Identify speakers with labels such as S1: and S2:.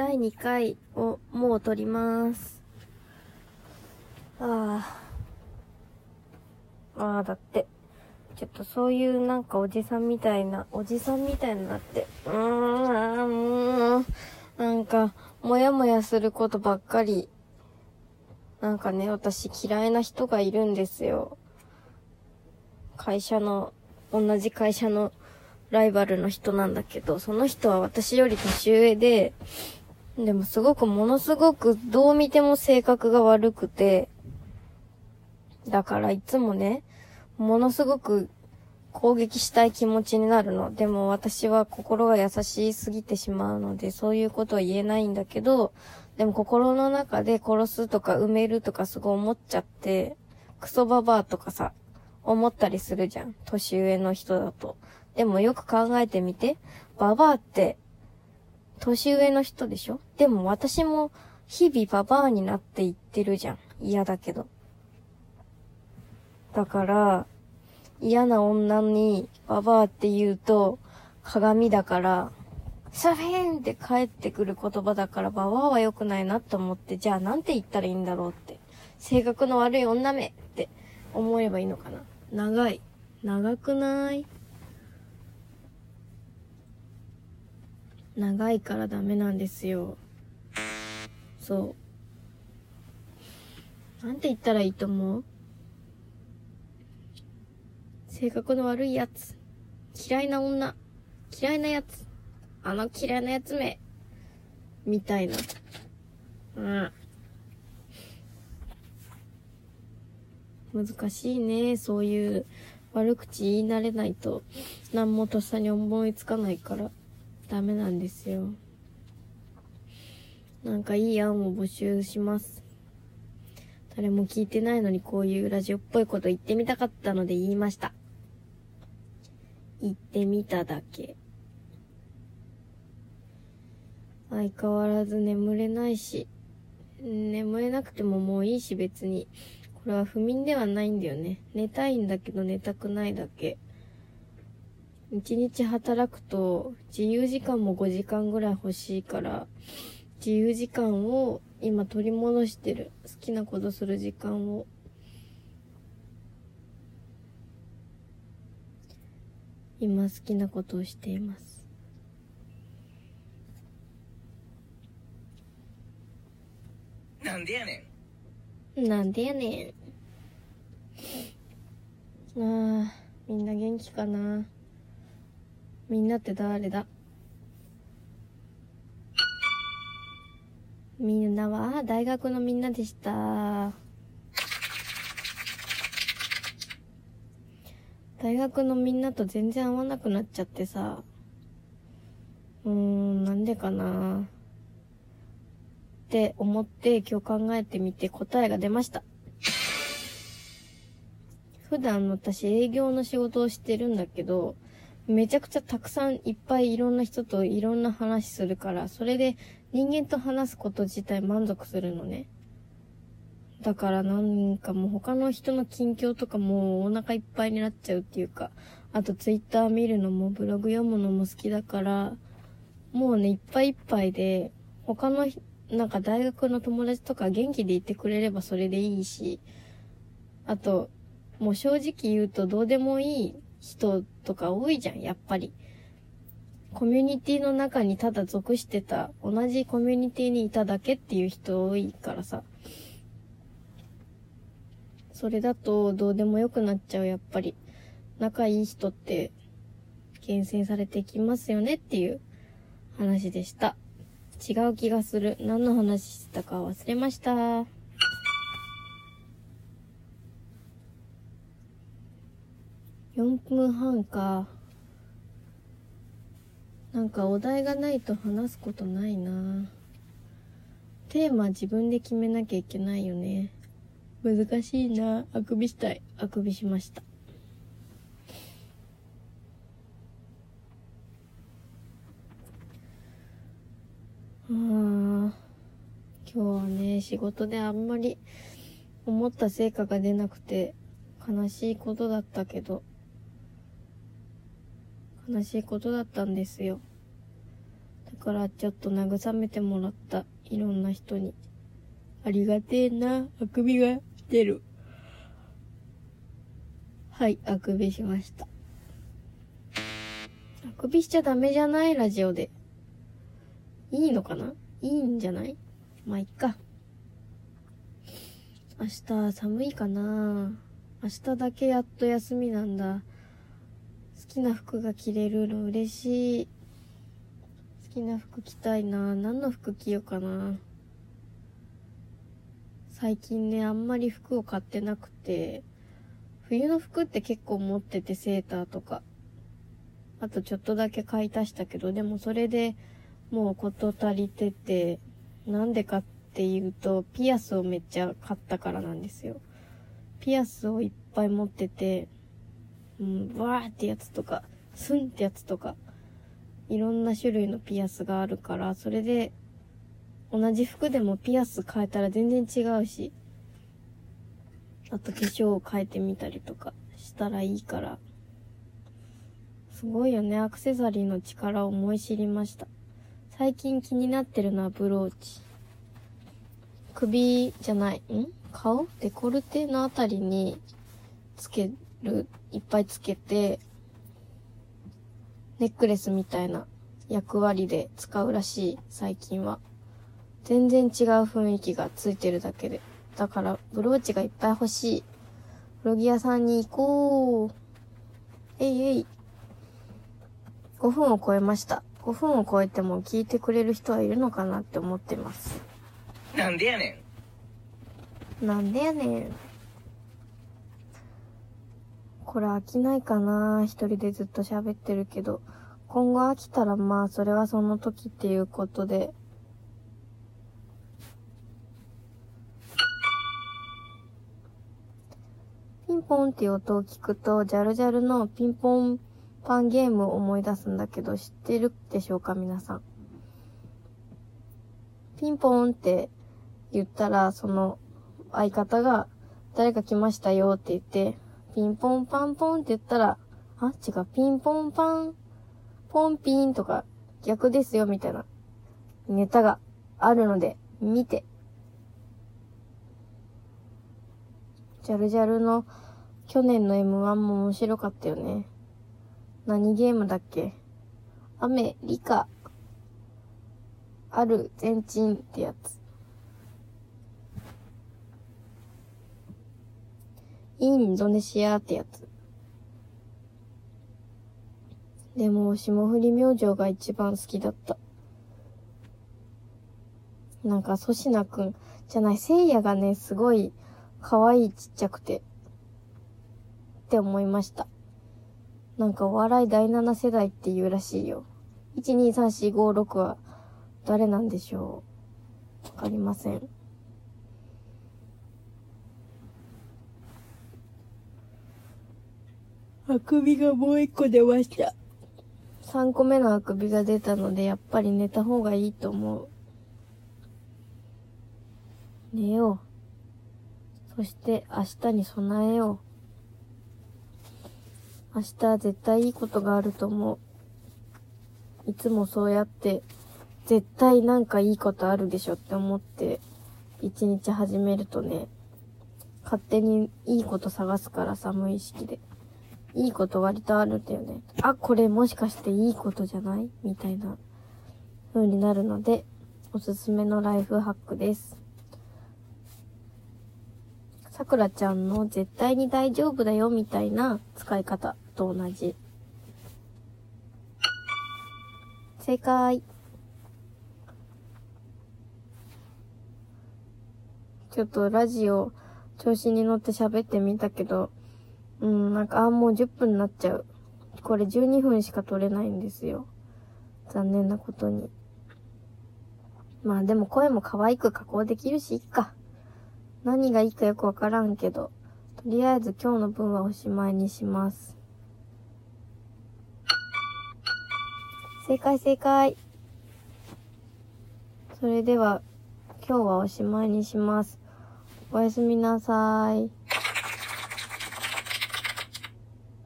S1: 第2回をもう撮ります。ああ。ああ、だって。ちょっとそういうなんかおじさんみたいな、おじさんみたいになって。うーん、もう、なんか、もやもやすることばっかり。なんかね、私嫌いな人がいるんですよ。会社の、同じ会社のライバルの人なんだけど、その人は私より年上で、でもすごくものすごくどう見ても性格が悪くて、だからいつもね、ものすごく攻撃したい気持ちになるの。でも私は心が優しすぎてしまうので、そういうことは言えないんだけど、でも心の中で殺すとか埋めるとかすごい思っちゃって、クソババアとかさ、思ったりするじゃん。年上の人だと。でもよく考えてみて。ババアって、年上の人でしょ？でも私も日々ババアになっていってるじゃん。嫌だけど。だから、嫌な女にババアって言うと鏡だから、サフィーンって帰ってくる言葉だからババアは良くないなと思って、じゃあなんて言ったらいいんだろうって。性格の悪い女めって思えばいいのかな。長い。長くない？長いからダメなんですよ。そう。なんて言ったらいいと思う？性格の悪いやつ。嫌いな女。嫌いなやつ。あの嫌いなやつめ。みたいな。うん。難しいね。そういう悪口言い慣れないと、何もとっさに思いつかないから、ダメなんですよ。なんかいい案を募集します。誰も聞いてないのにこういうラジオっぽいこと言ってみたかったので言いました。言ってみただけ。相変わらず眠れないし、眠れなくてももういいし別に。これは不眠ではないんだよね。寝たいんだけど寝たくないだけ。一日働くと自由時間も5時間ぐらい欲しいから、自由時間を今取り戻してる。好きなことする時間を。今好きなことをしています。
S2: なんでやね
S1: なんでやねん。ああ、みんな元気かな。みんなって誰だ？みんなは大学のみんなでした。大学のみんなと全然会わなくなっちゃってさ。うーん、なんでかな。って思って今日考えてみて答えが出ました。普段私営業の仕事をしてるんだけど、めちゃくちゃたくさんいっぱいいろんな人といろんな話するから、それで人間と話すこと自体満足するのね。だからなんかもう他の人の近況とかもうお腹いっぱいになっちゃうっていうか、あとツイッター見るのもブログ読むのも好きだから、もうね、いっぱいいっぱいで、他のなんか大学の友達とか元気でいてくれればそれでいいし、あと、もう正直言うとどうでもいい人とか多いじゃん、やっぱり。コミュニティの中にただ属してた、同じコミュニティにいただけっていう人多いからさ。それだとどうでもよくなっちゃう、やっぱり。仲いい人って、厳選されてきますよねっていう話でした。違う気がする。何の話してたか忘れました。4分半か。なんかお題がないと話すことないな。テーマ自分で決めなきゃいけないよね。難しいな。あくびしたい。あくびしました。ああ、今日はね、仕事であんまり思った成果が出なくて悲しいことだったけど、悲しいことだったんですよ。だからちょっと慰めてもらった。いろんな人に。ありがてえな。あくびが出る。はい、あくびしました。あくびしちゃダメじゃない？ラジオで。いいのかな？いいんじゃない？まあ、いっか。明日寒いかな明日だけやっと休みなんだ。好きな服が着れるの嬉しい。好きな服着たいな何の服着ようかな最近ね、あんまり服を買ってなくて、冬の服って結構持っててセーターとか。あとちょっとだけ買い足したけど、でもそれでもうこと足りてて、なんでかっていうと、ピアスをめっちゃ買ったからなんですよ。ピアスをいっぱい持ってて、うん、わーってやつとか、スンってやつとか、いろんな種類のピアスがあるから、それで、同じ服でもピアス変えたら全然違うし、あと化粧を変えてみたりとかしたらいいから、すごいよね、アクセサリーの力を思い知りました。最近気になってるのはブローチ。首じゃない、ん？顔？デコルテのあたりにつける、いっぱいつけて、ネックレスみたいな役割で使うらしい、最近は。全然違う雰囲気がついてるだけで。だから、ブローチがいっぱい欲しい。古着屋さんに行こう。えいえい。5分を超えました。5分を超えても聞いてくれる人はいるのかなって思ってます。
S2: なんでやね
S1: なんでやねん。これ飽きないかな一人でずっと喋ってるけど。今後飽きたらまあそれはその時っていうことで。ピンポンっていう音を聞くと、ジャルジャルのピンポンパンゲームを思い出すんだけど、知ってるでしょうか皆さん。ピンポンって言ったら、その相方が、誰か来ましたよって言って、ピンポンパンポンって言ったら、あ、違う、ピンポンパン、ポンピンとか逆ですよみたいなネタがあるので、見て。ジャルジャルの去年の M1 も面白かったよね。何ゲームだっけ？雨、理科、ある、全鎮ってやつ。インドネシアってやつ。でも、霜降り明星が一番好きだった。なんか、粗品くん、じゃない、聖夜がね、すごい、可愛いちっちゃくて、って思いました。なんか、お笑い第7世代って言うらしいよ。1,2,3,4,5,6は、誰なんでしょうわかりません。あくびがもう一個出ました。3個目のあくびが出たので、やっぱり寝た方がいいと思う。寝よう。そして明日に備えよう。明日絶対いいことがあると思う。いつもそうやって、絶対なんかいいことあるでしょって思って、一日始めるとね、勝手にいいこと探すからさ、無意識で。いいこと割とあるんだよね。あ、これもしかしていいことじゃない？みたいな風になるので、おすすめのライフハックです。さくらちゃんの絶対に大丈夫だよみたいな使い方と同じ。正解。ちょっとラジオ調子に乗って喋ってみたけど、うん、なんか、あ、もう10分になっちゃう。これ12分しか撮れないんですよ。残念なことに。まあでも声も可愛く加工できるし、いっか。何がいいかよくわからんけど、とりあえず今日の分はおしまいにします。正解正解。それでは、今日はおしまいにします。おやすみなさい。